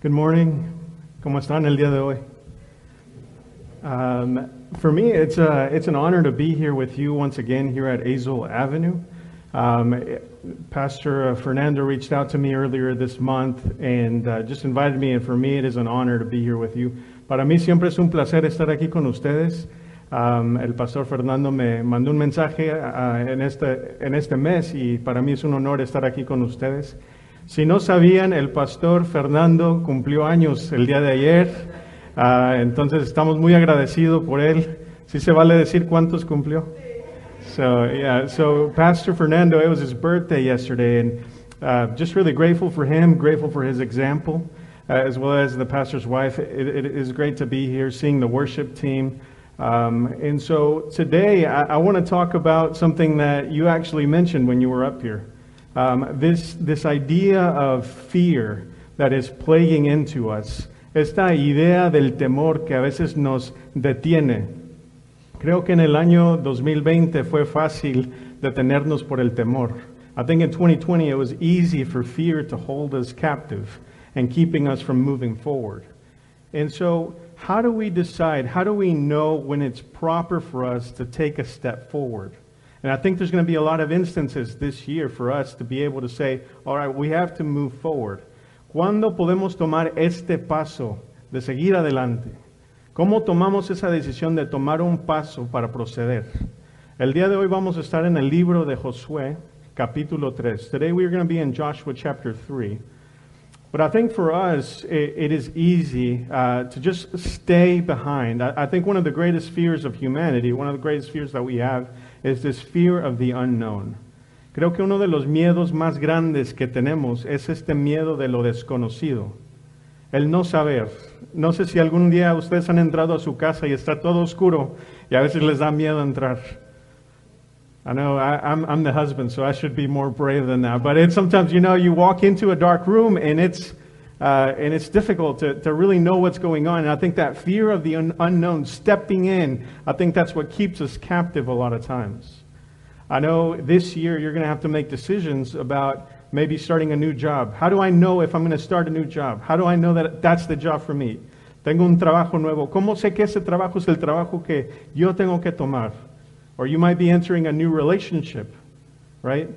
Good morning. ¿Cómo están el día de hoy? Um, for me, it's, a, it's an honor to be here with you once again here at Azle Avenue. Um, Pastor uh, Fernando reached out to me earlier this month and uh, just invited me, and for me, it is an honor to be here with you. Para mí siempre es un placer estar aquí con ustedes. Um, el pastor Fernando me mandó un mensaje uh, en, este, en este mes y para mí es un honor estar aquí con ustedes. Si no sabían, el pastor Fernando cumplió años el día de ayer, uh, entonces estamos muy agradecidos por él. ¿Sí se vale decir cuántos cumplió? So, yeah, so Pastor Fernando, it was his birthday yesterday, and uh, just really grateful for him, grateful for his example, uh, as well as the pastor's wife. It, it is great to be here, seeing the worship team. Um, and so today, I, I want to talk about something that you actually mentioned when you were up here. Um, this, this idea of fear that is plaguing into us, esta idea del temor que a veces nos detiene. Creo que en el año 2020 fue fácil detenernos por el temor. I think in 2020 it was easy for fear to hold us captive and keeping us from moving forward. And so, how do we decide? How do we know when it's proper for us to take a step forward? And I think there's going to be a lot of instances this year for us to be able to say, all right, we have to move forward. ¿Cuándo podemos tomar este paso de seguir adelante? ¿Cómo tomamos esa decisión de tomar un paso para proceder? El día de hoy vamos a estar en el libro de Josué, capítulo 3. Today we're going to be in Joshua chapter 3. But I think for us, it, it is easy uh, to just stay behind. I, I think one of the greatest fears of humanity, one of the greatest fears that we have, is this fear of the unknown. Creo que uno de los miedos más grandes que tenemos es este miedo de lo desconocido, el no saber. No sé si algún día ustedes han entrado a su casa y está todo oscuro y a veces les da miedo entrar. I know I, I'm, I'm the husband, so I should be more brave than that. But it's sometimes, you know, you walk into a dark room and it's, uh, and it's difficult to, to really know what's going on. And I think that fear of the un- unknown, stepping in, I think that's what keeps us captive a lot of times. I know this year you're going to have to make decisions about maybe starting a new job. How do I know if I'm going to start a new job? How do I know that that's the job for me? Tengo un trabajo nuevo. ¿Cómo sé que ese trabajo es el trabajo que yo tengo que tomar? Or you might be entering a new relationship, right?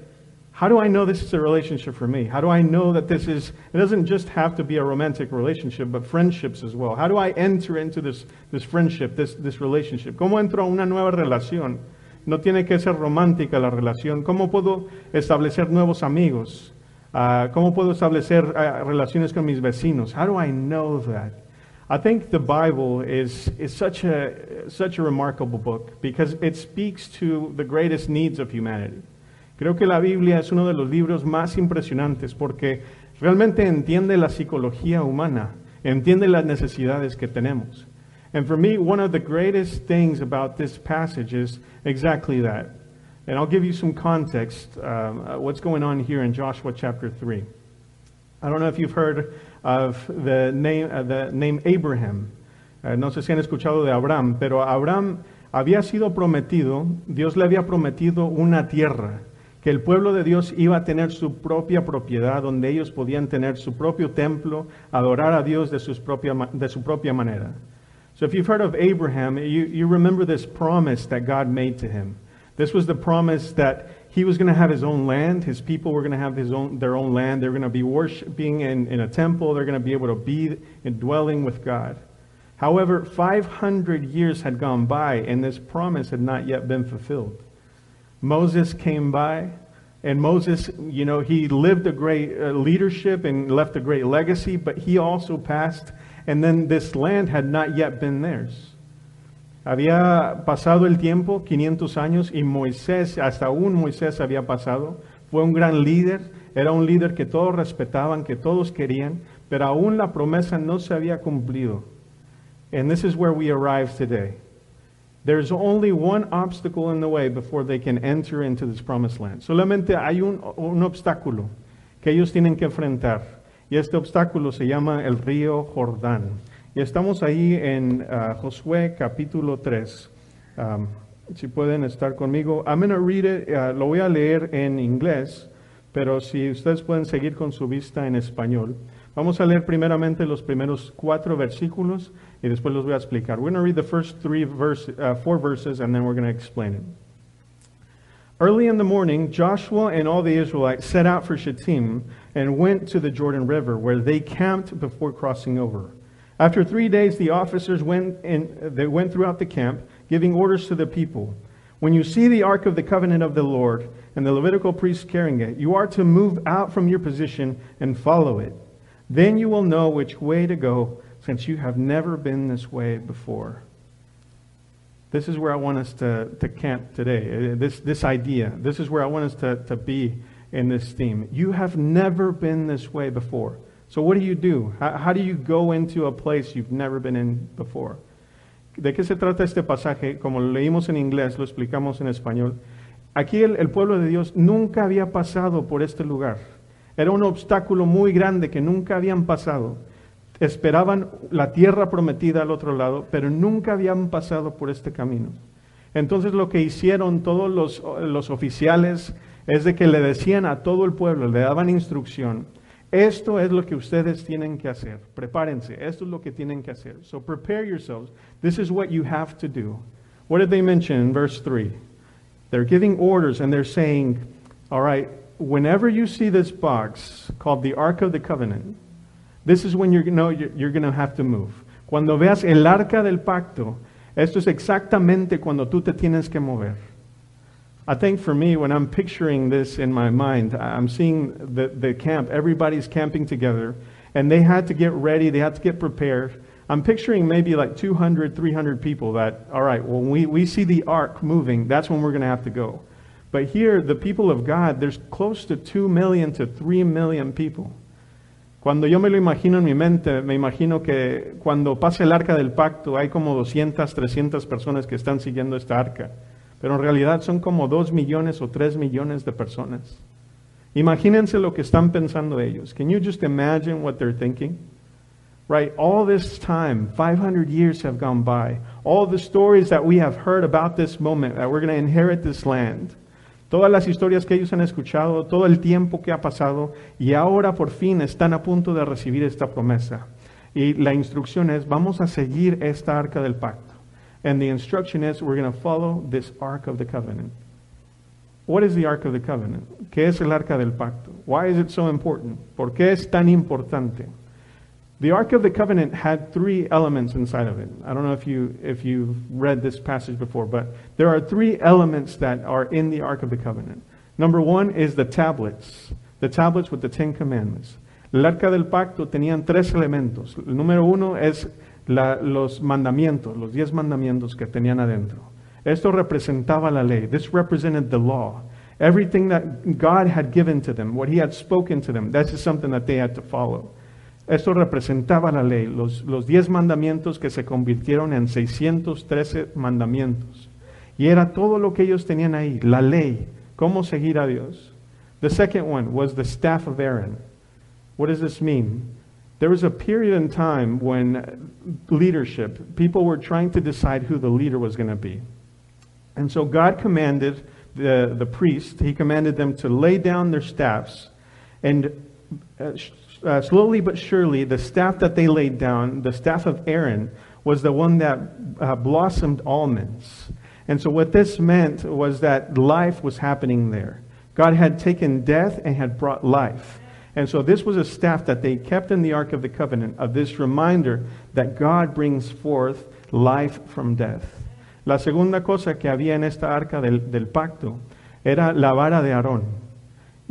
How do I know this is a relationship for me? How do I know that this is, it doesn't just have to be a romantic relationship, but friendships as well. How do I enter into this, this friendship, this, this relationship? ¿Cómo entro a una nueva relación? No tiene que ser romántica la relación. ¿Cómo puedo establecer nuevos amigos? Uh, ¿Cómo puedo establecer uh, relaciones con mis vecinos? How do I know that? I think the Bible is, is such, a, such a remarkable book because it speaks to the greatest needs of humanity. Creo que la Biblia es uno de los libros más impresionantes porque realmente entiende la psicología humana, entiende las necesidades que tenemos. And for me, one of the greatest things about this passage is exactly that. And I'll give you some context, um, what's going on here in Joshua chapter 3. I don't know if you've heard of the name, uh, the name Abraham. Uh, no sé si han escuchado de Abraham, pero Abraham había sido prometido, Dios le había prometido una tierra, que el pueblo de Dios iba a tener su propia propiedad, donde ellos podían tener su propio templo, adorar a Dios de, sus propia, de su propia manera. So if you've heard of Abraham, you, you remember this promise that God made to him. This was the promise that he was going to have his own land. His people were going to have his own, their own land. They're going to be worshiping in, in a temple. They're going to be able to be in dwelling with God. However, 500 years had gone by, and this promise had not yet been fulfilled. Moses came by, and Moses, you know, he lived a great uh, leadership and left a great legacy, but he also passed, and then this land had not yet been theirs. Había pasado el tiempo, 500 años, y Moisés, hasta un Moisés había pasado, fue un gran líder, era un líder que todos respetaban, que todos querían, pero aún la promesa no se había cumplido. And this is where we arrive today. There's only one obstacle in the way before they can enter into this promised land. Solamente hay un, un obstáculo que ellos tienen que enfrentar. Y este obstáculo se llama el río Jordán. Y estamos ahí en uh, Josué capítulo 3. Um, si pueden estar conmigo. I'm going to read it, uh, lo voy a leer en inglés, pero si ustedes pueden seguir con su vista en español. Vamos a leer primeramente los primeros cuatro versículos y después los voy a explicar. We're going to read the first three verse, uh, four verses and then we're going to explain it. Early in the morning, Joshua and all the Israelites set out for Shittim and went to the Jordan River, where they camped before crossing over. After three days, the officers went, in, they went throughout the camp, giving orders to the people. When you see the ark of the covenant of the Lord and the Levitical priests carrying it, you are to move out from your position and follow it. Then you will know which way to go, since you have never been this way before. This is where I want us to, to camp today. Uh, this, this idea. This is where I want us to, to be in this theme. You have never been this way before. So, what do you do? How, how, do you go into a place you've never been in before? ¿De qué se trata este pasaje? Como lo leímos en inglés, lo explicamos en español. Aquí el, el pueblo de Dios nunca había pasado por este lugar. Era un obstáculo muy grande que nunca habían pasado esperaban la tierra prometida al otro lado, pero nunca habían pasado por este camino. Entonces lo que hicieron todos los, los oficiales es de que le decían a todo el pueblo, le daban instrucción, esto es lo que ustedes tienen que hacer. Prepárense, esto es lo que tienen que hacer. So prepare yourselves. This is what you have to do. What did they mention in verse 3? They're giving orders and they're saying, all right, whenever you see this box called the Ark of the Covenant, This is when you know you're going to have to move. Cuando veas el arca del pacto, esto es exactamente cuando tú te tienes que mover. I think for me, when I'm picturing this in my mind, I'm seeing the, the camp, everybody's camping together, and they had to get ready, they had to get prepared. I'm picturing maybe like 200, 300 people that, all right, when we, we see the ark moving, that's when we're going to have to go. But here, the people of God, there's close to 2 million to 3 million people. Cuando yo me lo imagino en mi mente, me imagino que cuando pase el arca del pacto hay como 200, 300 personas que están siguiendo esta arca, pero en realidad son como 2 millones o 3 millones de personas. Imagínense lo que están pensando ellos. Can you just imagine what they're thinking? Right, all this time, 500 years have gone by. All the stories that we have heard about this moment, that we're going to inherit this land. Todas las historias que ellos han escuchado, todo el tiempo que ha pasado y ahora por fin están a punto de recibir esta promesa. Y la instrucción es, vamos a seguir esta arca del pacto. And the instruction is, we're going to follow this ark of the covenant. What is the ark of the covenant? ¿Qué es el arca del pacto? Why is it so important? ¿Por qué es tan importante? The Ark of the Covenant had three elements inside of it. I don't know if, you, if you've read this passage before, but there are three elements that are in the Ark of the Covenant. Number one is the tablets, the tablets with the Ten Commandments. El Arca del Pacto tenían tres elementos. El número uno es la, los mandamientos, los diez mandamientos que tenían adentro. Esto representaba la ley. This represented the law. Everything that God had given to them, what He had spoken to them, this is something that they had to follow. Esto representaba la ley, los, los diez mandamientos que se convirtieron en 613 mandamientos. Y era todo lo que ellos tenían ahí, la ley, cómo seguir a Dios. The second one was the staff of Aaron. What does this mean? There was a period in time when leadership, people were trying to decide who the leader was going to be. And so God commanded the, the priest, he commanded them to lay down their staffs and uh, uh, slowly but surely, the staff that they laid down, the staff of Aaron, was the one that uh, blossomed almonds. And so, what this meant was that life was happening there. God had taken death and had brought life. And so, this was a staff that they kept in the Ark of the Covenant, of this reminder that God brings forth life from death. La segunda cosa que había en esta arca del, del pacto era la vara de Aarón.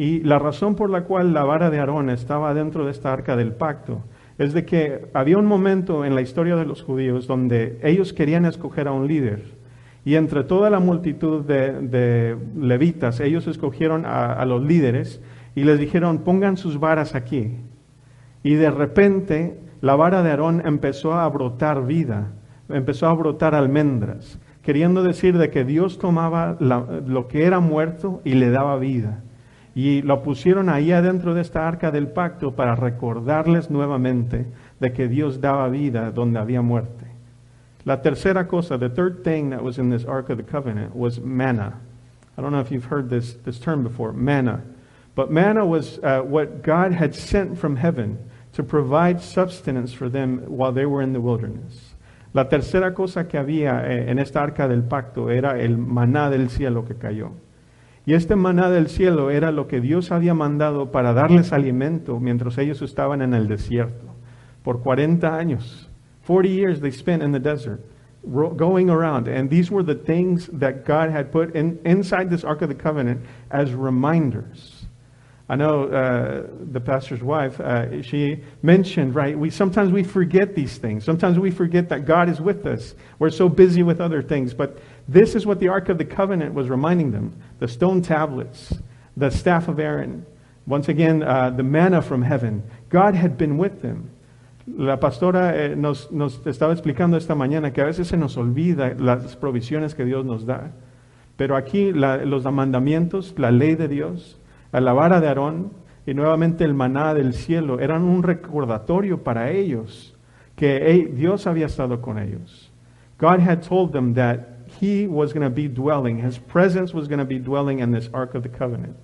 Y la razón por la cual la vara de Aarón estaba dentro de esta arca del pacto es de que había un momento en la historia de los judíos donde ellos querían escoger a un líder. Y entre toda la multitud de, levitas, ellos escogieron a, los líderes y les dijeron, pongan sus varas aquí. Y de repente la vara de Aarón empezó a brotar vida, empezó a brotar almendras, queriendo decir de que Dios tomaba lo que era muerto y le daba vida. Y lo pusieron ahí adentro de esta arca del pacto para recordarles nuevamente de que Dios daba vida donde había muerte. La tercera cosa, the third thing that was in this Ark of the Covenant was manna. I don't know if you've heard this, this term before, manna. But manna was uh, what God had sent from heaven to provide sustenance for them while they were in the wilderness. La tercera cosa que había eh, en esta arca del pacto era el maná del cielo que cayó. Y este maná del cielo era lo que Dios había mandado para darles alimento mientras ellos estaban en el desierto. Por 40 años. 40 years they spent in the desert going around. And these were the things that God had put in, inside this Ark of the Covenant as reminders. I know uh, the pastor's wife, uh, she mentioned, right, we sometimes we forget these things. Sometimes we forget that God is with us. We're so busy with other things. But this is what the Ark of the Covenant was reminding them. The stone tablets, the staff of Aaron, once again, uh, the manna from heaven. God had been with them. La pastora eh, nos, estaba explicando esta mañana que a veces se nos olvida las provisiones que Dios nos da. Pero aquí los mandamientos, la ley de Dios, la vara de Aarón y nuevamente el maná del cielo eran un recordatorio para ellos que Dios había estado con ellos. God had told them that he was going to be dwelling, his presence was going to be dwelling in this Ark of the Covenant.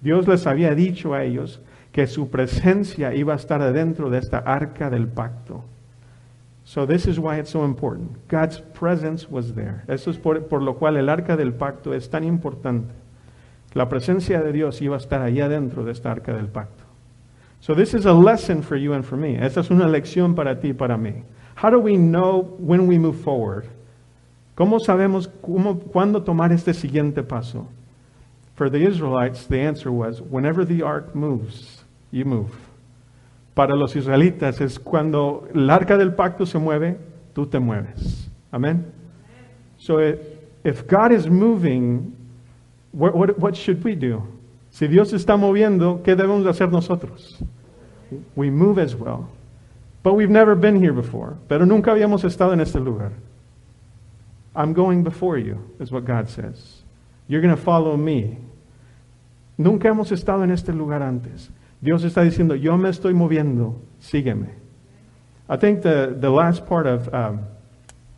Dios les había dicho a ellos que su presencia iba a estar adentro de esta arca del pacto. So this is why it's so important. God's presence was there. Eso es por, por lo cual el arca del pacto es tan importante. La presencia de Dios iba a estar allá adentro de esta arca del pacto. So this is a lesson for you and for me. Esta es una lección para ti y para mí. How do we know when we move forward? ¿Cómo sabemos cómo, cuándo tomar este siguiente paso? For the Israelites, the answer was, whenever the ark moves, you move. Para los israelitas es cuando el arca del pacto se mueve, tú te mueves. Amen? So if God is moving, what, what, what should we do? Si Dios está moviendo, ¿qué debemos hacer nosotros? We move as well. But we've never been here before. Pero nunca habíamos estado en este lugar. I'm going before you, is what God says. You're going to follow me. Nunca hemos estado en este lugar antes. Dios está diciendo, yo me estoy moviendo, sígueme. I think the, the last part of um,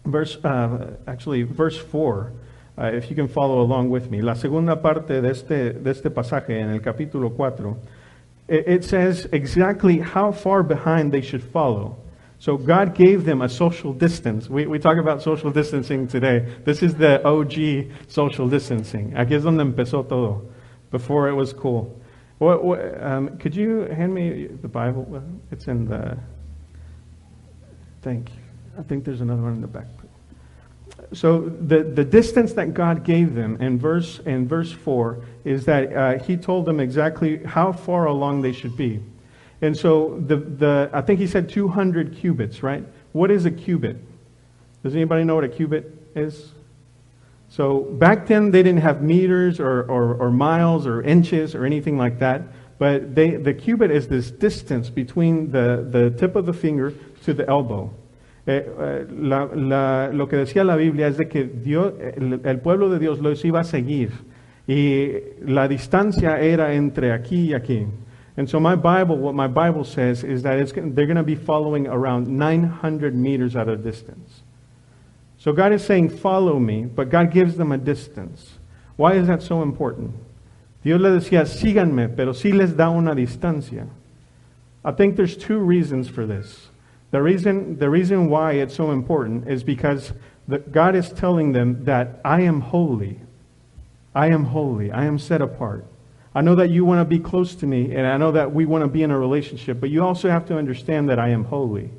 verse, uh, actually, verse 4 Uh, if you can follow along with me. La segunda parte de este, de este pasaje en el capítulo 4, it, it says exactly how far behind they should follow. So God gave them a social distance. We, we talk about social distancing today. This is the OG social distancing. Aquí es donde empezó todo, before it was cool. What, what, um, could you hand me the Bible? It's in the. Thank you. I think there's another one in the back so the, the distance that God gave them in verse, in verse 4 is that uh, he told them exactly how far along they should be. And so the, the, I think he said 200 cubits, right? What is a cubit? Does anybody know what a cubit is? So back then they didn't have meters or, or, or miles or inches or anything like that. But they, the cubit is this distance between the, the tip of the finger to the elbow. Eh, eh, la, la, lo que decía la Biblia es de que Dios, el, el, pueblo de Dios los iba a seguir y la distancia era entre aquí y aquí. And so my Bible, what my Bible says is that it's, they're going to be following around 900 meters at a distance. So God is saying, follow me, but God gives them a distance. Why is that so important? Dios le decía, síganme, pero sí les da una distancia. I think there's two reasons for this. The reason, the reason why it's so important is because the, God is telling them that I am holy. I am holy. I am set apart. I know that you want to be close to me, and I know that we want to be in a relationship, but you also have to understand that I am holy.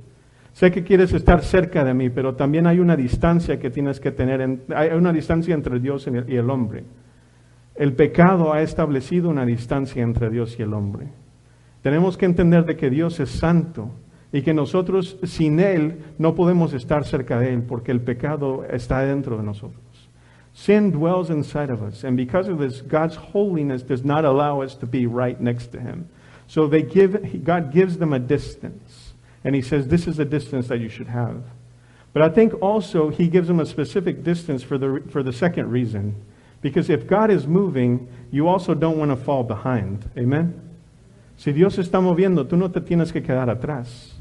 Sé que quieres estar cerca de mí, pero también hay una distancia que tienes que tener. En, hay una distancia entre Dios y el, hombre. El pecado ha establecido una distancia entre Dios y el hombre. Tenemos que entender de que Dios es santo y que nosotros sin Él no podemos estar cerca de Él porque el pecado está dentro de nosotros. Sin dwells inside of us, and because of this, God's holiness does not allow us to be right next to Him. So they give, God gives them a distance, and He says, This is a distance that you should have. But I think also He gives them a specific distance for the, for the second reason. Because if God is moving, you also don't want to fall behind. Amen? Si Dios está moviendo, tú no te tienes que quedar atrás.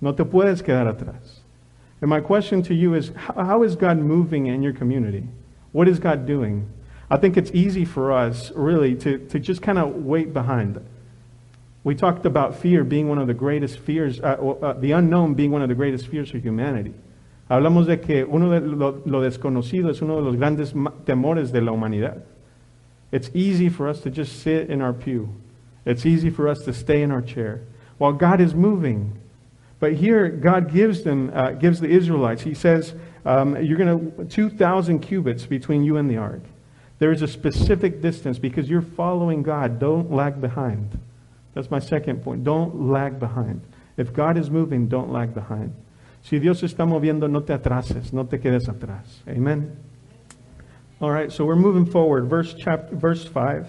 No te puedes quedar atrás. And my question to you is how is God moving in your community? What is God doing? I think it's easy for us, really, to, to just kind of wait behind. We talked about fear being one of the greatest fears, uh, uh, the unknown being one of the greatest fears for humanity. Hablamos de que uno de lo, lo desconocido es uno de los grandes temores de la humanidad. It's easy for us to just sit in our pew. It's easy for us to stay in our chair while God is moving. But here, God gives them, uh, gives the Israelites, He says, um, you're going to, 2,000 cubits between you and the ark. There is a specific distance because you're following God. Don't lag behind. That's my second point. Don't lag behind. If God is moving, don't lag behind. Si Dios está moviendo, no te atrases, no te quedes atrás. Amen. All right, so we're moving forward. Verse chapter, verse 5.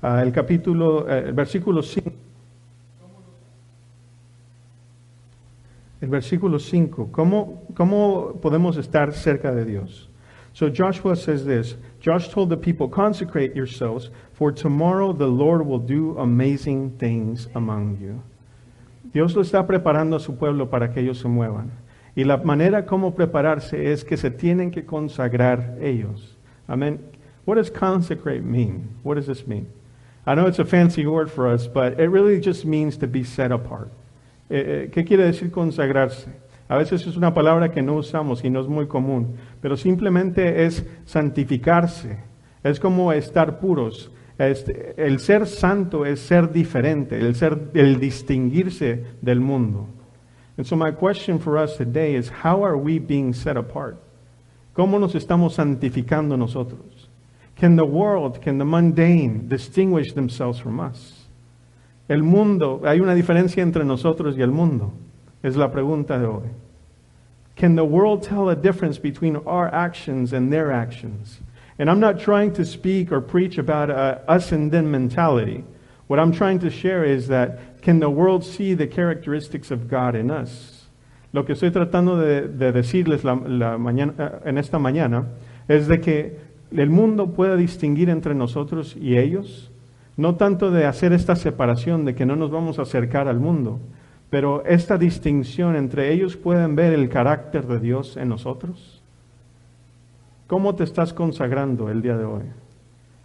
Uh, el capítulo, uh, versículo 5. El versículo 5. ¿Cómo, ¿Cómo podemos estar cerca de Dios? So Joshua says this Josh told the people, Consecrate yourselves, for tomorrow the Lord will do amazing things among you. Dios lo está preparando a su pueblo para que ellos se muevan. Y la manera como prepararse es que se tienen que consagrar ellos. Amen. What does consecrate mean? What does this mean? I know it's a fancy word for us, but it really just means to be set apart. Eh, eh, ¿Qué quiere decir consagrarse? A veces es una palabra que no usamos y no es muy común, pero simplemente es santificarse. Es como estar puros. Este, el ser santo es ser diferente, el, ser, el distinguirse del mundo. And so my question for us today is, how are we being set apart? ¿Cómo nos estamos santificando nosotros? Can the world, can the mundane distinguish themselves from us? El mundo, hay una diferencia entre nosotros y el mundo. Es la pregunta de hoy. Can the world tell a difference between our actions and their actions? And I'm not trying to speak or preach about a us and them mentality. What I'm trying to share is that can the world see the characteristics of God in us? Lo que estoy tratando de, de decirles la, la mañana, en esta mañana es de que el mundo pueda distinguir entre nosotros y ellos no tanto de hacer esta separación de que no nos vamos a acercar al mundo, pero esta distinción entre ellos pueden ver el carácter de Dios en nosotros. ¿Cómo te estás consagrando el día de hoy?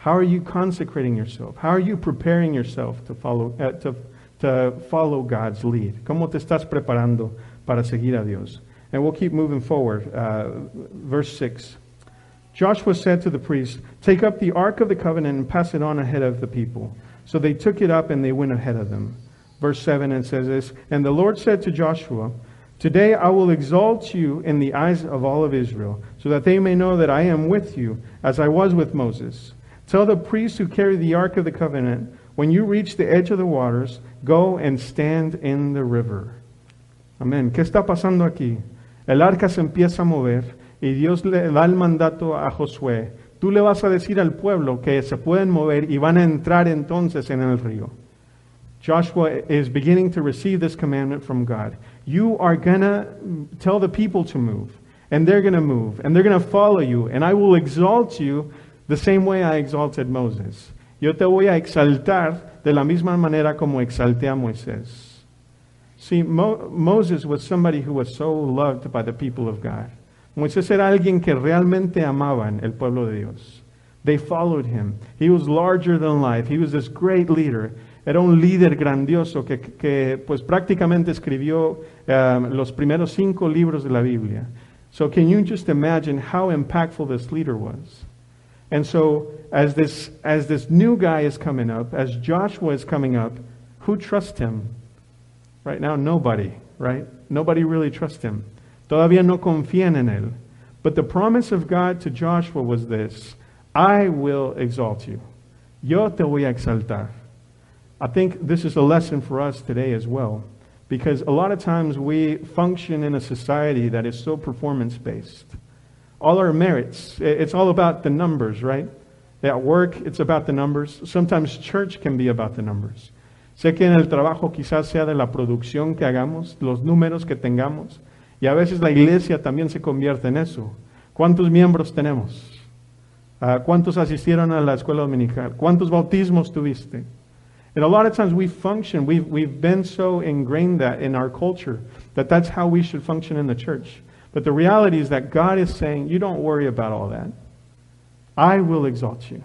How are you consecrating yourself? How are you preparing yourself to follow, uh, to, to follow God's lead? ¿Cómo te estás preparando para seguir a Dios? And we'll keep moving forward. Uh, verse 6. Joshua said to the priests, Take up the ark of the covenant and pass it on ahead of the people. So they took it up and they went ahead of them. Verse 7 and says this And the Lord said to Joshua, Today I will exalt you in the eyes of all of Israel, so that they may know that I am with you, as I was with Moses. Tell the priests who carry the ark of the covenant, when you reach the edge of the waters, go and stand in the river. Amén. ¿Qué está pasando aquí? El arca se empieza a mover. Y Dios le da el mandato a Josué. Tú le vas a decir al pueblo que se pueden mover y van a entrar entonces en el río. Joshua is beginning to receive this commandment from God. You are going to tell the people to move, and they're going to move, and they're going to follow you, and I will exalt you the same way I exalted Moses. Yo te voy a exaltar de la misma manera como exalté a Moisés. See, Mo Moses was somebody who was so loved by the people of God. Moisés era alguien que realmente amaban el pueblo de Dios. They followed him. He was larger than life. He was this great leader. Era un líder grandioso que, que pues prácticamente escribió um, los primeros cinco libros de la Biblia. So can you just imagine how impactful this leader was? And so as this, as this new guy is coming up, as Joshua is coming up, who trusts him? Right now, nobody, right? Nobody really trusts him. Todavía no confían en él. But the promise of God to Joshua was this I will exalt you. Yo te voy a exaltar. I think this is a lesson for us today as well. Because a lot of times we function in a society that is so performance based. All our merits, it's all about the numbers, right? At work, it's about the numbers. Sometimes church can be about the numbers. Sé que en el trabajo quizás sea de la producción que hagamos, los números que tengamos. Y a veces la iglesia también se convierte en eso. ¿Cuántos miembros tenemos? Uh, ¿Cuántos asistieron a la escuela dominical? ¿Cuántos bautismos tuviste? And a lot of times we function, we've, we've been so ingrained that in our culture that that's how we should function in the church. But the reality is that God is saying, you don't worry about all that. I will exalt you.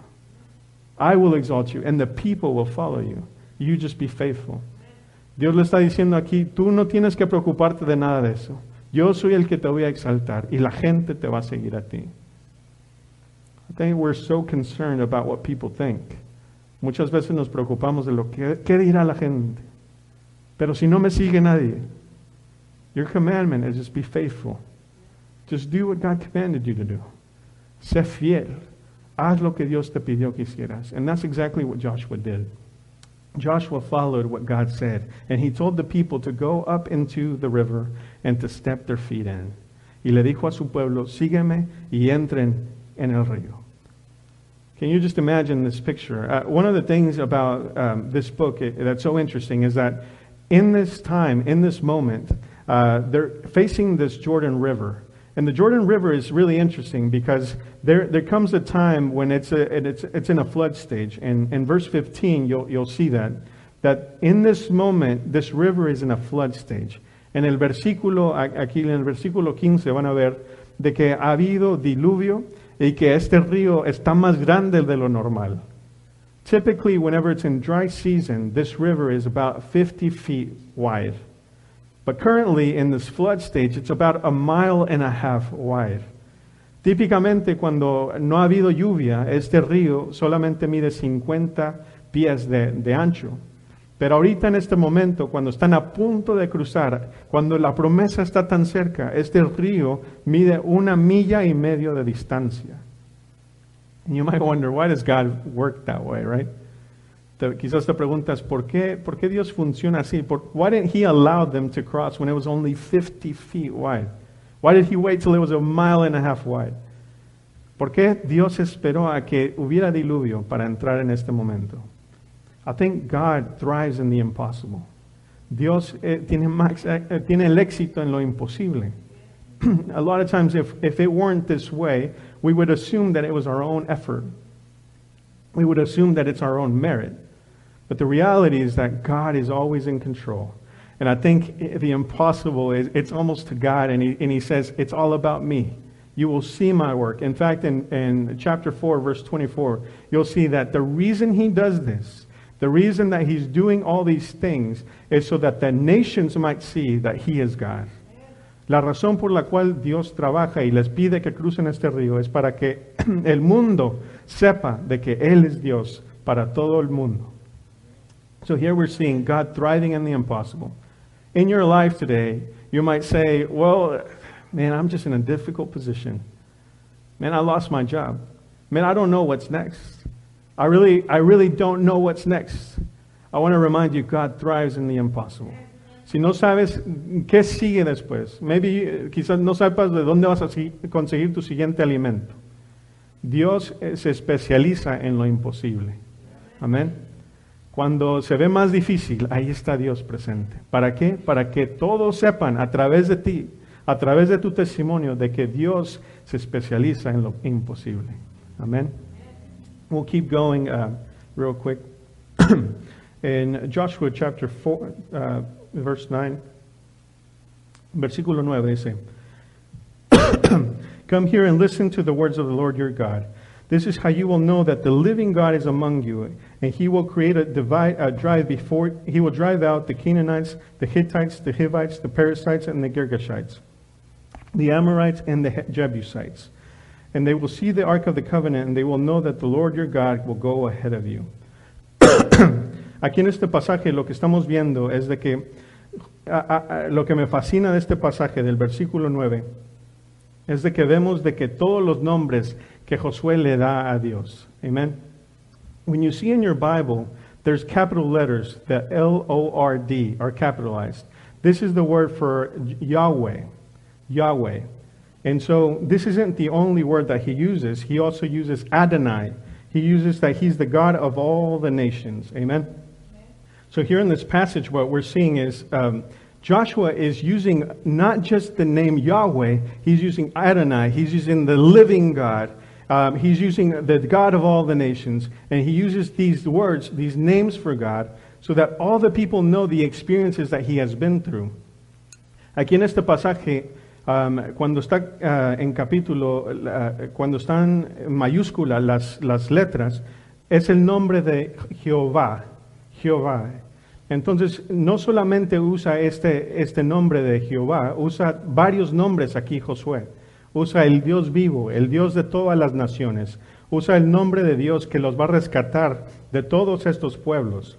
I will exalt you, and the people will follow you. You just be faithful. Dios le está diciendo aquí, tú no tienes que preocuparte de nada de eso. Yo soy el que te voy a exaltar y la gente te va a seguir a ti. I think we're so concerned about what people think. Muchas veces nos preocupamos de lo que qué dirá la gente. Pero si no me sigue nadie, your commandment is just be faithful. Just do what God commanded you to do. Sé fiel. Haz lo que Dios te pidió que hicieras. And that's exactly what Joshua did. Joshua followed what God said, and he told the people to go up into the river and to step their feet in. Y le dijo a su pueblo, sígueme y entren en el río. Can you just imagine this picture? Uh, one of the things about um, this book that's so interesting is that in this time, in this moment, uh, they're facing this Jordan River. And the Jordan River is really interesting because there, there comes a time when it's, a, it's, it's in a flood stage. And in verse 15, you'll, you'll see that, that in this moment, this river is in a flood stage. En el versículo, aquí en el versículo 15 van a ver de que ha habido diluvio y que este río está más grande de lo normal. Typically, whenever it's in dry season, this river is about 50 feet wide. But currently, in this flood stage, it's about a mile and a half wide. Típicamente, cuando no ha habido lluvia, este río solamente mide 50 pies de, de ancho. Pero ahorita en este momento, cuando están a punto de cruzar, cuando la promesa está tan cerca, este río mide una milla y medio de distancia. You might wonder, why does God work that way, right? Te, quizás te preguntas, ¿por qué, ¿por qué Dios funciona así? Por, why didn't He allow them to cross when it was only 50 feet wide? Why did He wait till it was a mile and a half wide? ¿Por qué Dios esperó a que hubiera diluvio para entrar en este momento? I think God thrives in the impossible. Dios eh, tiene, max, eh, eh tiene el éxito en lo imposible. a lot of times, if, if it weren't this way, we would assume that it was our own effort. We would assume that it's our own merit. But the reality is that God is always in control. And I think the impossible is it's almost to God, and he, and he says, It's all about me. You will see my work. In fact, in, in chapter 4, verse 24, you'll see that the reason he does this the reason that he's doing all these things is so that the nations might see that he is God. La razón por la cual Dios trabaja y les pide que crucen este río es para que el mundo sepa de que Él es Dios para todo el mundo. So here we're seeing God thriving in the impossible. In your life today, you might say, well, man, I'm just in a difficult position. Man, I lost my job. Man, I don't know what's next. I really, I really don't know what's next. I want to remind you, God thrives in the impossible. Si no sabes qué sigue después, maybe quizás no sepas de dónde vas a conseguir tu siguiente alimento. Dios eh, se especializa en lo imposible. Amén. Cuando se ve más difícil, ahí está Dios presente. ¿Para qué? Para que todos sepan a través de ti, a través de tu testimonio, de que Dios se especializa en lo imposible. Amén. We'll keep going uh, real quick. in Joshua chapter 4, uh, verse 9, versículo 9 dice, Come here and listen to the words of the Lord your God. This is how you will know that the living God is among you, and he will create a, divide, a drive before he will drive out the Canaanites, the Hittites, the Hivites, the Perizzites, and the Girgashites, the Amorites, and the Jebusites. And they will see the Ark of the Covenant, and they will know that the Lord your God will go ahead of you. Aquí en este pasaje lo que estamos viendo es de que a, a, lo que me fascina de este pasaje del versículo 9 es de que vemos de que todos los nombres que Josué le da a Dios. Amen. When you see in your Bible, there's capital letters, that L O R D are capitalized. This is the word for Yahweh. Yahweh. And so this isn't the only word that he uses. He also uses Adonai. He uses that he's the God of all the nations. Amen? So here in this passage, what we're seeing is um, Joshua is using not just the name Yahweh, he's using Adonai, he's using the living God. Um, he's using the God of all the nations, and he uses these words, these names for God, so that all the people know the experiences that he has been through. Aquí en este pasaje, Um, cuando está uh, en capítulo, uh, cuando están en mayúscula las, las letras, es el nombre de Jehová. Jehová. Entonces, no solamente usa este, este nombre de Jehová, usa varios nombres aquí Josué. Usa el Dios vivo, el Dios de todas las naciones. Usa el nombre de Dios que los va a rescatar de todos estos pueblos.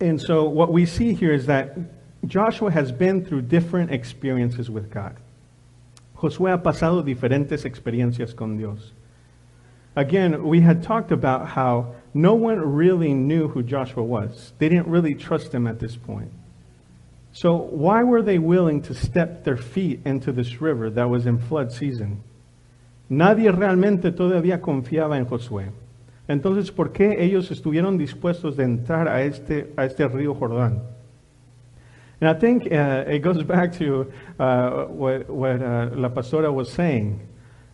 And so what we see here is that Joshua has been through different experiences with God. Josué ha pasado diferentes experiencias con Dios. Again, we had talked about how no one really knew who Joshua was. They didn't really trust him at this point. So, why were they willing to step their feet into this river that was in flood season? Nadie realmente todavía confiaba en Josué. Entonces, ¿por qué ellos estuvieron dispuestos de entrar a este, a este río Jordán? And I think uh, it goes back to uh, what, what uh, La Pastora was saying.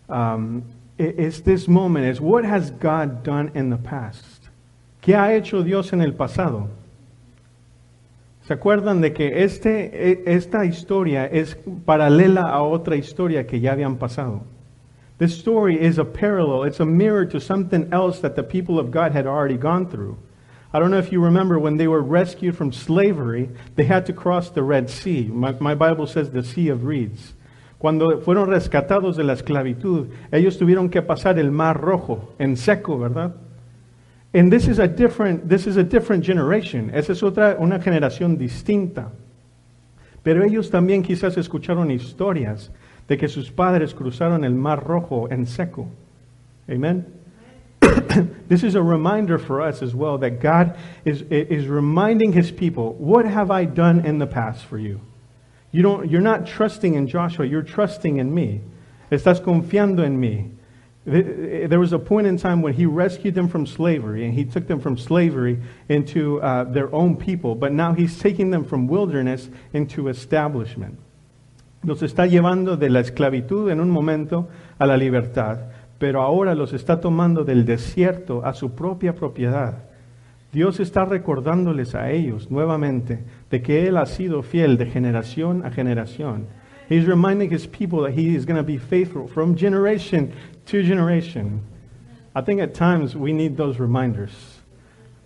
Um, it's this moment, is what has God done in the past? ¿Qué ha hecho Dios en el pasado? ¿Se acuerdan de que este, e, esta historia es paralela a otra historia que ya habían pasado? This story is a parallel, it's a mirror to something else that the people of God had already gone through. I don't know if you remember when they were rescued from slavery, they had to cross the Red Sea. My, my Bible says the Sea of Reeds. Cuando fueron rescatados de la esclavitud, ellos tuvieron que pasar el Mar Rojo en seco, ¿verdad? And this is a different, this is a different generation. Esa es otra, una generación distinta. Pero ellos también quizás escucharon historias de que sus padres cruzaron el Mar Rojo en seco. Amen. this is a reminder for us as well that God is, is reminding his people, what have I done in the past for you? You don't, you're not trusting in Joshua, you're trusting in me. Estás confiando en mí. There was a point in time when he rescued them from slavery and he took them from slavery into uh, their own people, but now he's taking them from wilderness into establishment. Los está llevando de la esclavitud en un momento a la libertad, pero ahora los está tomando del desierto a su propia propiedad. Dios está recordándoles a ellos nuevamente de que Él ha sido fiel de generación a generación. He's reminding his people that he is going to be faithful from generation to generation. I think at times we need those reminders.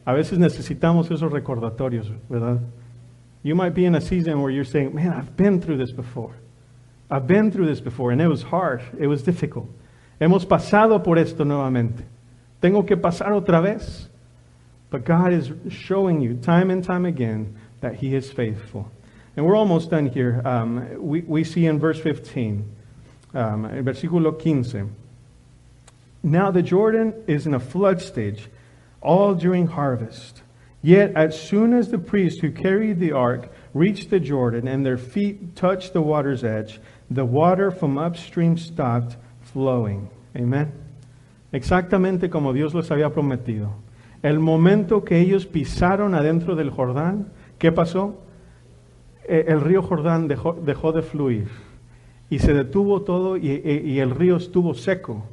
A veces necesitamos esos recordatorios, ¿verdad? You might be in a season where you're saying, man, I've been through this before. I've been through this before and it was hard, it was difficult. Hemos pasado por esto nuevamente. Tengo que pasar otra vez. But God is showing you time and time again that He is faithful. And we're almost done here. Um, we, we see in verse 15, um, versículo 15. Now the Jordan is in a flood stage, all during harvest. Yet as soon as the priests who carried the ark reached the Jordan and their feet touched the water's edge, the water from upstream stopped flowing. Amen. Exactamente como Dios les había prometido. El momento que ellos pisaron adentro del Jordán, ¿qué pasó? E, el río Jordán dejó, dejó de fluir y se detuvo todo y, y el río estuvo seco.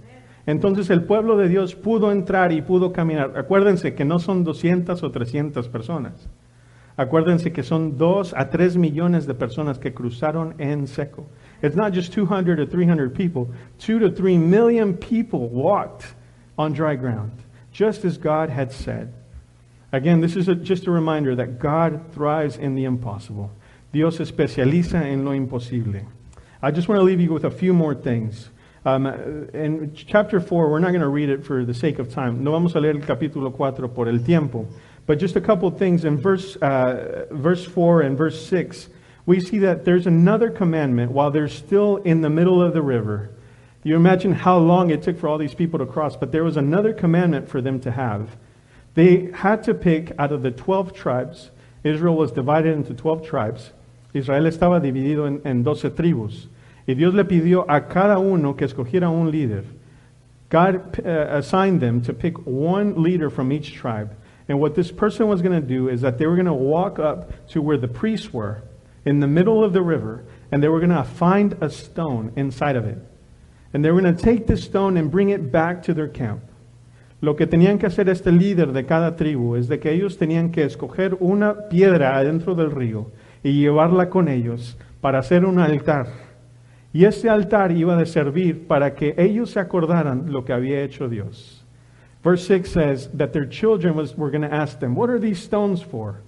Entonces el pueblo de Dios pudo entrar y pudo caminar. Acuérdense que no son 200 o 300 personas. Acuérdense que son 2 a 3 millones de personas que cruzaron en seco. It's not just 200 or 300 people. Two to three million people walked on dry ground, just as God had said. Again, this is a, just a reminder that God thrives in the impossible. Dios especializa en lo imposible. I just want to leave you with a few more things. Um, in chapter 4, we're not going to read it for the sake of time. No vamos a leer el capítulo 4 por el tiempo. But just a couple of things in verse, uh, verse 4 and verse 6 we see that there's another commandment while they're still in the middle of the river. You imagine how long it took for all these people to cross, but there was another commandment for them to have. They had to pick out of the 12 tribes. Israel was divided into 12 tribes. Israel estaba dividido en, 12 tribus. Y Dios le pidió a cada uno que escogiera un líder. God uh, assigned them to pick one leader from each tribe. And what this person was going to do is that they were going to walk up to where the priests were in the middle of the river, and they were going to find a stone inside of it. And they were going to take this stone and bring it back to their camp. Lo que tenían que hacer este líder de cada tribu es de que ellos tenían que escoger una piedra adentro del río y llevarla con ellos para hacer un altar. Y ese altar iba a servir para que ellos se acordaran lo que había hecho Dios. Verse 6 says that their children was, were going to ask them, What are these stones for?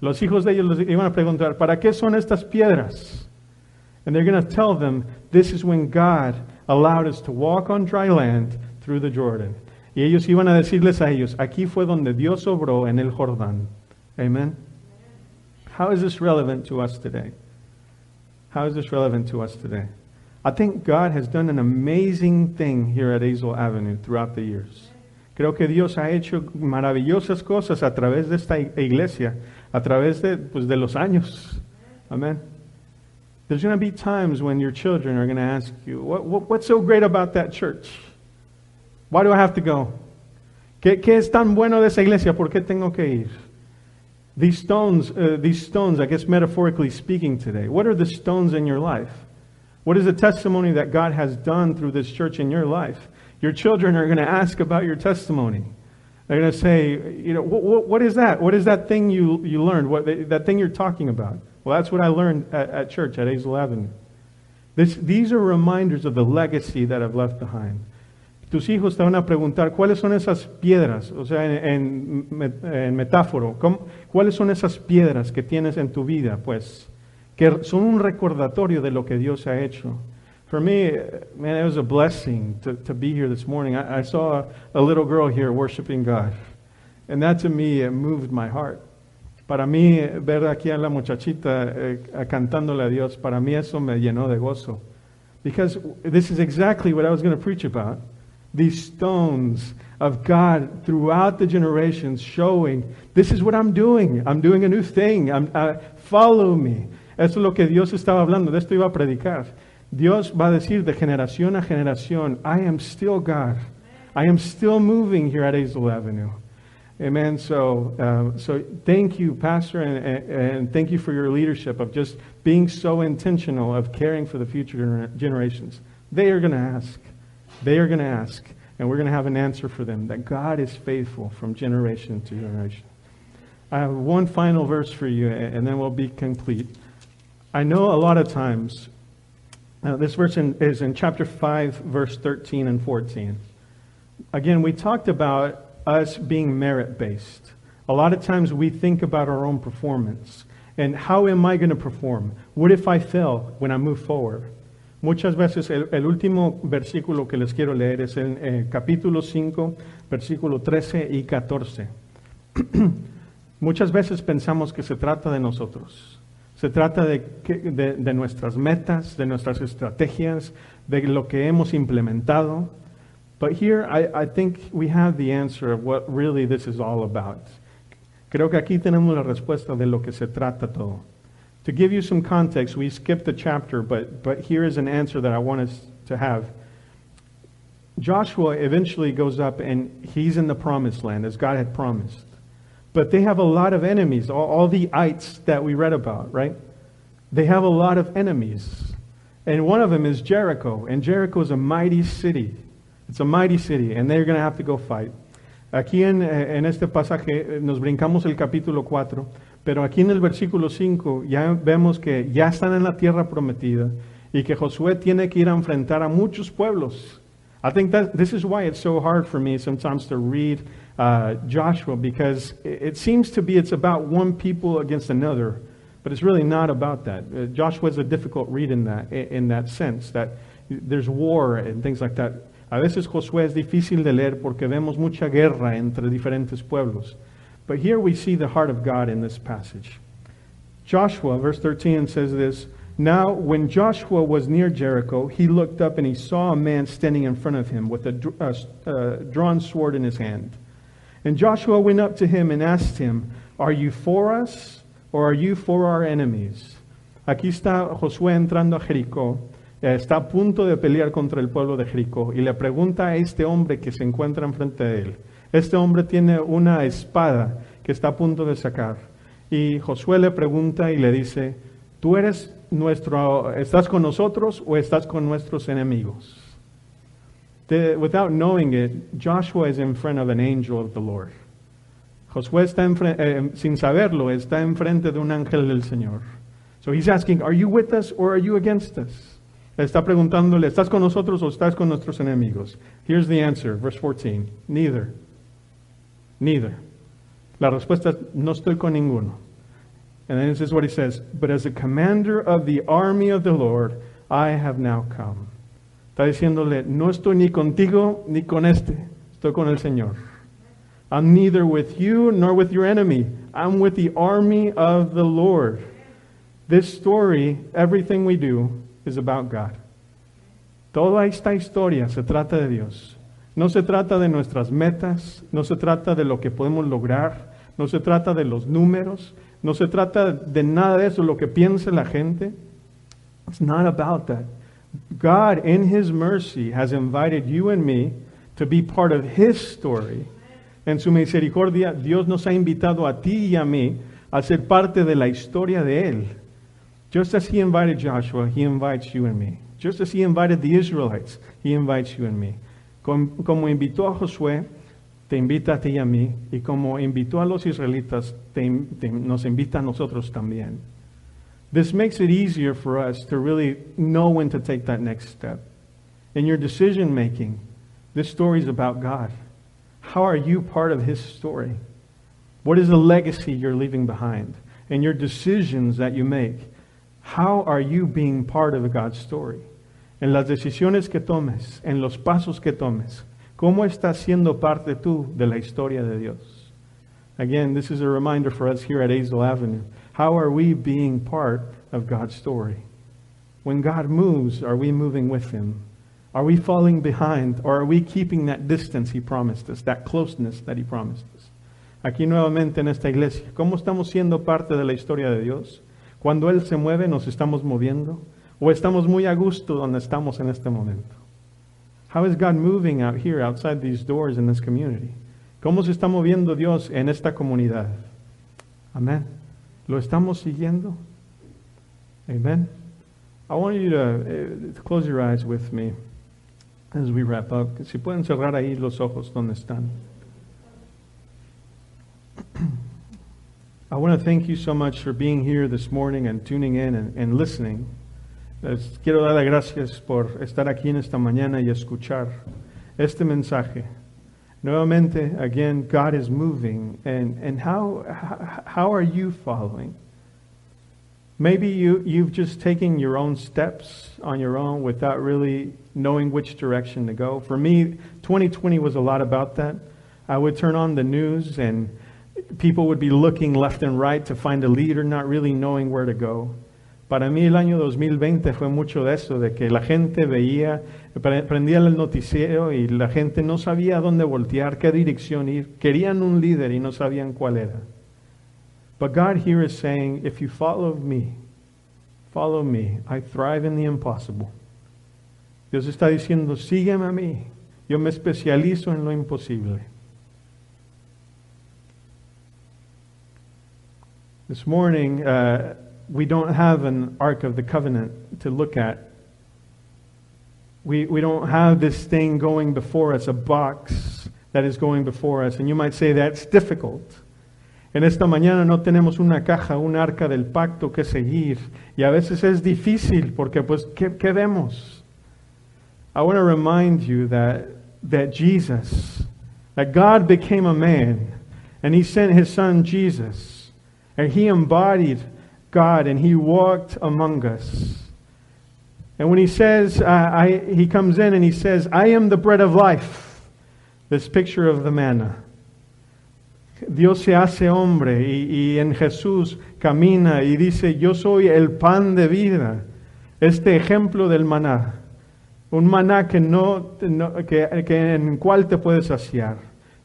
Los hijos de ellos les iban a preguntar, ¿para qué son estas piedras? And they're going to tell them, This is when God allowed us to walk on dry land through the Jordan. Y ellos iban a decirles a ellos, aquí fue donde Dios obró en el Jordán. Amen. How is this relevant to us today? How is this relevant to us today? I think God has done an amazing thing here at Azle Avenue throughout the years. Creo que Dios ha hecho maravillosas cosas a través de esta iglesia, a través de, pues, de los años. Amen. There's going to be times when your children are going to ask you, what, what, what's so great about that church? Why do I have to go? ¿Qué, ¿Qué, es tan bueno de esa iglesia? ¿Por qué tengo que ir? These stones, uh, these stones, I guess metaphorically speaking today, what are the stones in your life? What is the testimony that God has done through this church in your life? Your children are going to ask about your testimony. They're going to say, you know, what, what is that? What is that thing you, you learned? What, that thing you're talking about? Well, that's what I learned at, at church at Azle Avenue. This, these are reminders of the legacy that I've left behind. Tus hijos te van a preguntar, ¿cuáles son esas piedras? O sea, en, en, metáforo, ¿cuáles son esas piedras que tienes en tu vida? Pues, que son un recordatorio de lo que Dios ha hecho. For me, man, it was a blessing to, be here this morning. I, saw a, little girl here worshiping God. And that to me, moved my heart. Para mí, ver aquí a la muchachita eh, cantándole a Dios, para mí eso me llenó de gozo. Because this is exactly what I was going to preach about. These stones of God throughout the generations showing, this is what I'm doing. I'm doing a new thing. I'm, uh, follow me. Eso es lo que Dios estaba hablando. De esto iba a predicar. Dios va a decir de generación a generación, I am still God. I am still moving here at Azle Avenue. Amen. So, uh, so thank you, Pastor, and, and, thank you for your leadership of just being so intentional of caring for the future generations. They are going to ask. They are going to ask, and we're going to have an answer for them that God is faithful from generation to generation. I have one final verse for you, and then we'll be complete. I know a lot of times now, this verse in, is in chapter 5, verse 13 and 14. Again, we talked about us being merit based. A lot of times we think about our own performance and how am I going to perform? What if I fail when I move forward? Muchas veces el, el último versículo que les quiero leer es en eh, capítulo 5, versículo 13 y 14. Muchas veces pensamos que se trata de nosotros. Se trata de, de, de, nuestras metas, de nuestras estrategias, de lo que hemos implementado. But here I think we have the answer of what really this is all about. Creo que aquí tenemos la respuesta de lo que se trata todo. To give you some context, we skipped the chapter, but, but here is an answer that I want us to have. Joshua eventually goes up and he's in the promised land as God had promised. But they have a lot of enemies, all, all the ites that we read about, right? They have a lot of enemies. And one of them is Jericho. And Jericho is a mighty city. It's a mighty city, and they're going to have to go fight. Aquí en, en este pasaje nos brincamos el capítulo 4, pero aquí en el versículo 5 ya vemos que ya están en la tierra prometida y que Josué tiene que ir a enfrentar a muchos pueblos. I think that this is why it's so hard for me sometimes to read uh, Joshua because it seems to be it's about one people against another, but it's really not about that. Uh, Joshua is a difficult read in that, in that sense, that there's war and things like that. A veces Josué es difícil de leer porque vemos mucha guerra entre diferentes pueblos. But here we see the heart of God in this passage. Joshua, verse 13, says this Now, when Joshua was near Jericho, he looked up and he saw a man standing in front of him with a uh, uh, drawn sword in his hand. And Joshua went up to him and asked him, Are you for us or are you for our enemies? Aquí está Josué entrando a Jericó. Está a punto de pelear contra el pueblo de Jericó y le pregunta a este hombre que se encuentra enfrente de él. Este hombre tiene una espada que está a punto de sacar. Y Josué le pregunta y le dice, ¿tú eres nuestro, estás con nosotros o estás con nuestros enemigos? Without knowing it, Joshua is in front of an angel of the Lord. Josué está eh, sin saberlo, está enfrente de un ángel del Señor. So he's asking, are you with us or are you against us? Está preguntándole, ¿estás con nosotros o estás con nuestros enemigos? Here's the answer, verse 14. Neither. Neither. La respuesta es, no estoy con ninguno. And then this is what he says, but as a commander of the army of the Lord, I have now come. Está diciéndole, no estoy ni contigo ni con este, estoy con el Señor. I'm neither with you nor with your enemy. I'm with the army of the Lord. This story, everything we do, is about God. Toda esta historia se trata de Dios. No se trata de nuestras metas, no se trata de lo que podemos lograr, no se trata de los números, no se trata de nada de eso, lo que piense la gente. It's not about that. God, in His mercy, has invited you and me to be part of His story. En su misericordia, Dios nos ha invitado a ti y a mí a ser parte de la historia de Él. Just as He invited Joshua, He invites you and me. Just as He invited the Israelites, He invites you and me. Como, invitó a Josué, te invita a ti y a mí, y como invitó a los israelitas, te, te, nos invita a nosotros también. This makes it easier for us to really know when to take that next step. In your decision making, this story is about God. How are you part of His story? What is the legacy you're leaving behind? In your decisions that you make, how are you being part of God's story? En las decisiones que tomes, en los pasos que tomes, ¿cómo estás siendo parte tú de la historia de Dios? Again, this is a reminder for us here at Azel Avenue. How are we being part of God's story? When God moves, are we moving with Him? Are we falling behind or are we keeping that distance He promised us, that closeness that He promised us? Aquí nuevamente en esta iglesia, ¿cómo estamos siendo parte de la historia de Dios? Cuando Él se mueve, ¿nos estamos moviendo? ¿O estamos muy a gusto donde estamos en este momento? How is God moving out here, outside these doors in this community? ¿Cómo se está moviendo Dios en esta comunidad? Amén. ¿Lo estamos siguiendo? Amen. I want you to, uh, close your eyes with me as we wrap up. Si pueden cerrar ahí los ojos donde están. I want to thank you so much for being here this morning and tuning in and, and listening. Les quiero dar las gracias por estar aquí en esta mañana y escuchar este mensaje. Nuevamente, again, God is moving. And, and how, how are you following? Maybe you, you've just taken your own steps on your own without really knowing which direction to go. For me, 2020 was a lot about that. I would turn on the news and people would be looking left and right to find a leader, not really knowing where to go. Para mí el año 2020 fue mucho de eso, de que la gente veía, prendía el noticiero y la gente no sabía dónde voltear, qué dirección ir. Querían un líder y no sabían cuál era. But God here is saying, if you follow me, follow me, I thrive in the impossible. Dios está diciendo, sígueme a mí, yo me especializo en lo imposible. This morning, uh, we don't have an Ark of the Covenant to look at. We, we don't have this thing going before us, a box that is going before us. And you might say that's difficult. En esta mañana no tenemos una caja, un arca del pacto que seguir. Y a veces es difícil porque pues, ¿qué, qué vemos? I want to remind you that, that Jesus, that God became a man and he sent his son Jesus and he embodied God and he walked among us. And when he says, uh, I, he comes in and he says, I am the bread of life, this picture of the manna. Dios se hace hombre y, y, en Jesús camina y dice, yo soy el pan de vida. Este ejemplo del maná. Un maná que no, no que, que en cual te puedes saciar.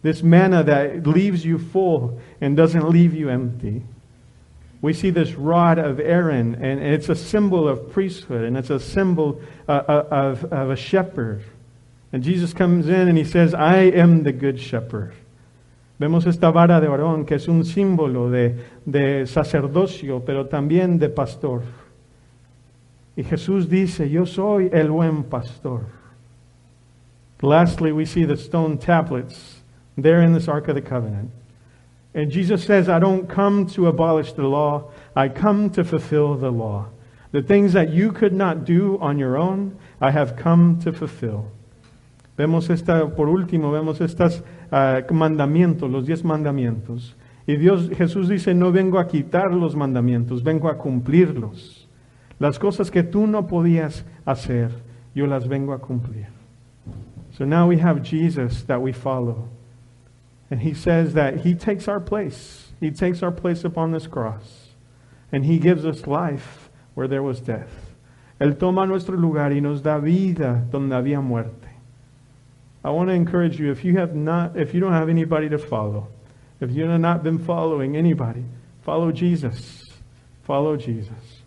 This manna that leaves you full and doesn't leave you empty. We see this rod of Aaron, and it's a symbol of priesthood, and it's a symbol uh, of, of a shepherd. And Jesus comes in and he says, I am the good shepherd. Vemos esta vara de Aarón que es un símbolo de, de sacerdocio, pero también de pastor. Y Jesús dice, yo soy el buen pastor. Lastly, we see the stone tablets there in this Ark of the Covenant. And Jesus says, I don't come to abolish the law, I come to fulfill the law. The things that you could not do on your own, I have come to fulfill. Vemos esta, por último, vemos estos ah, mandamientos, los diez mandamientos. Y Dios, Jesús dice, no vengo a quitar los mandamientos, vengo a cumplirlos. Las cosas que tú no podías hacer, yo las vengo a cumplir. So now we have Jesus that we follow. And he says that he takes our place. He takes our place upon this cross. And he gives us life where there was death. Él toma nuestro lugar y nos da vida donde había muerte. I want to encourage you if you have not if you don't have anybody to follow, if you have not been following anybody, follow Jesus. Follow Jesus.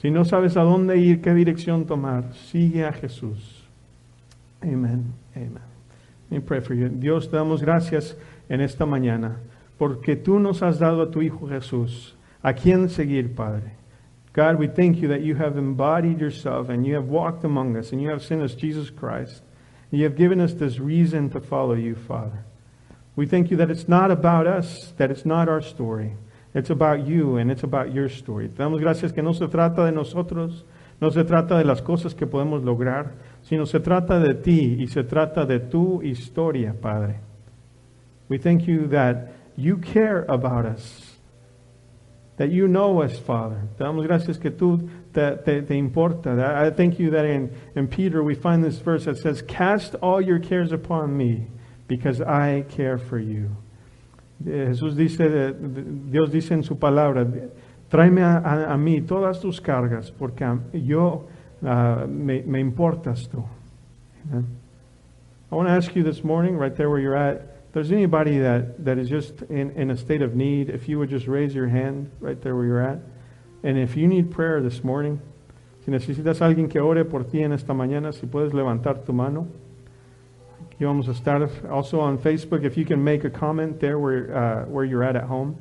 Si no sabes a dónde ir, qué dirección tomar, sigue a Jesús. Amen. Amen. Pray for you. Dios, te damos gracias en esta mañana porque tú nos has dado a tu Hijo Jesús, a quien seguir, Padre. God, we thank you that you have embodied yourself and you have walked among us and you have sent us Jesus Christ. And you have given us this reason to follow you, Father. We thank you that it's not about us, that it's not our story. It's about you and it's about your story. Te damos gracias que no se trata de nosotros, no se trata de las cosas que podemos lograr, sino se trata de ti y se trata de tu historia, Padre. We thank you that you care about us that you know us, Father. Te damos gracias que tú te, te, importa. I thank you that in, in Peter we find this verse that says, Cast all your cares upon me because I care for you. Jesús dice, Dios dice en su palabra, tráeme a, a, a mí todas tus cargas porque yo uh, me, me importas tú. Amen. I want to ask you this morning, right there where you're at, if there's anybody that, that is just in, in a state of need, if you would just raise your hand right there where you're at. And if you need prayer this morning, si necesitas alguien que ore por ti en esta mañana, si puedes levantar tu mano. Aquí vamos a estar also on Facebook. If you can make a comment there where, uh, where you're at at home.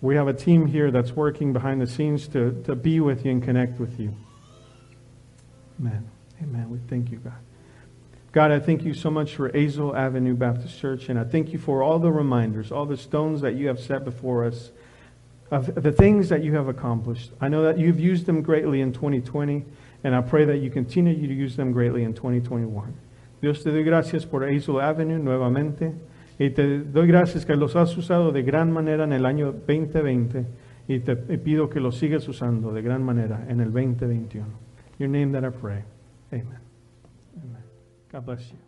We have a team here that's working behind the scenes to, to be with you and connect with you. Amen. Amen. We thank you, God. God, I thank you so much for Azle Avenue Baptist Church, and I thank you for all the reminders, all the stones that you have set before us of the things that you have accomplished. I know that you've used them greatly in 2020, and I pray that you continue to use them greatly in 2021. Dios te doy gracias por Azle Avenue nuevamente, y te doy gracias que los has usado de gran manera en el año 2020, y te pido que los sigas usando de gran manera en el 2021. Your name that I pray. Amen. God bless you.